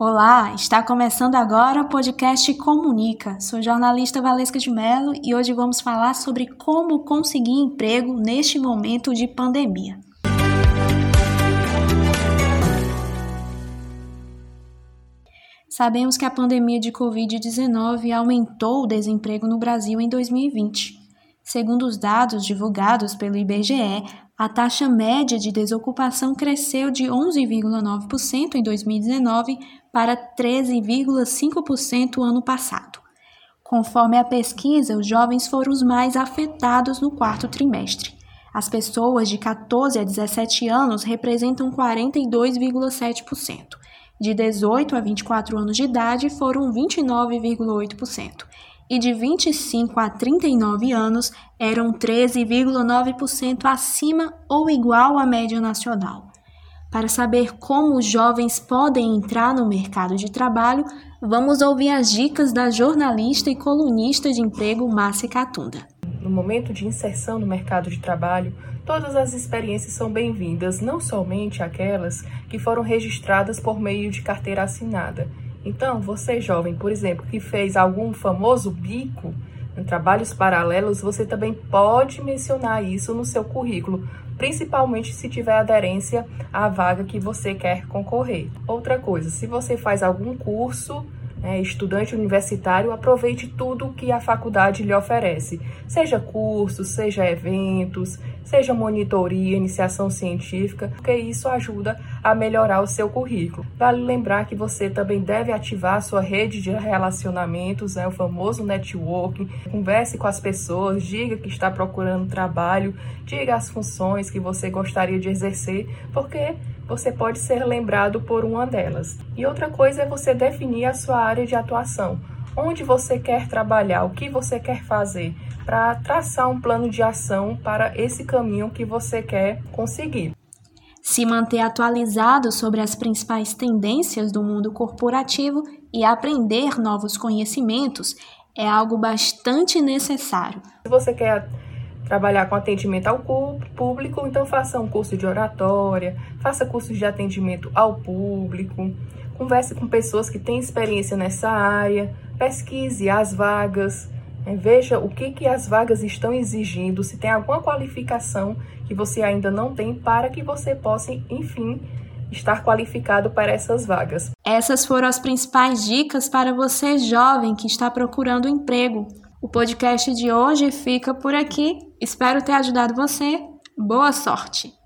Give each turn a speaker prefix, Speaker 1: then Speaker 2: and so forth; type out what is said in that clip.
Speaker 1: Olá, está começando agora o podcast Comunica. Sou jornalista Valesca de Mello e hoje vamos falar sobre como conseguir emprego neste momento de pandemia. Sabemos que a pandemia de Covid-19 aumentou o desemprego no Brasil em 2020. Segundo os dados divulgados pelo IBGE, a taxa média de desocupação cresceu de 11,9% em 2019 para 13,5% ano passado. Conforme a pesquisa, os jovens foram os mais afetados no quarto trimestre. As pessoas de 14 a 17 anos representam 42,7%. De 18 a 24 anos de idade foram 29,8% e de 25 a 39 anos eram 13,9% acima ou igual à média nacional. Para saber como os jovens podem entrar no mercado de trabalho, vamos ouvir as dicas da jornalista e colunista de emprego Márcia Catunda.
Speaker 2: No momento de inserção no mercado de trabalho, todas as experiências são bem-vindas, não somente aquelas que foram registradas por meio de carteira assinada então, você jovem, por exemplo, que fez algum famoso bico em trabalhos paralelos, você também pode mencionar isso no seu currículo, principalmente se tiver aderência à vaga que você quer concorrer. Outra coisa, se você faz algum curso é, estudante universitário, aproveite tudo que a faculdade lhe oferece, seja cursos, seja eventos, seja monitoria, iniciação científica, porque isso ajuda a melhorar o seu currículo. Vale lembrar que você também deve ativar a sua rede de relacionamentos, né, o famoso networking. Converse com as pessoas, diga que está procurando trabalho, diga as funções que você gostaria de exercer, porque você pode ser lembrado por uma delas. E outra coisa é você definir a sua área de atuação. Onde você quer trabalhar, o que você quer fazer, para traçar um plano de ação para esse caminho que você quer conseguir.
Speaker 1: Se manter atualizado sobre as principais tendências do mundo corporativo e aprender novos conhecimentos é algo bastante necessário.
Speaker 2: Se você quer trabalhar com atendimento ao público, então faça um curso de oratória, faça cursos de atendimento ao público, converse com pessoas que têm experiência nessa área, pesquise as vagas, né, veja o que, que as vagas estão exigindo, se tem alguma qualificação que você ainda não tem, para que você possa, enfim, estar qualificado para essas vagas.
Speaker 1: Essas foram as principais dicas para você jovem que está procurando emprego. O podcast de hoje fica por aqui. Espero ter ajudado você. Boa sorte!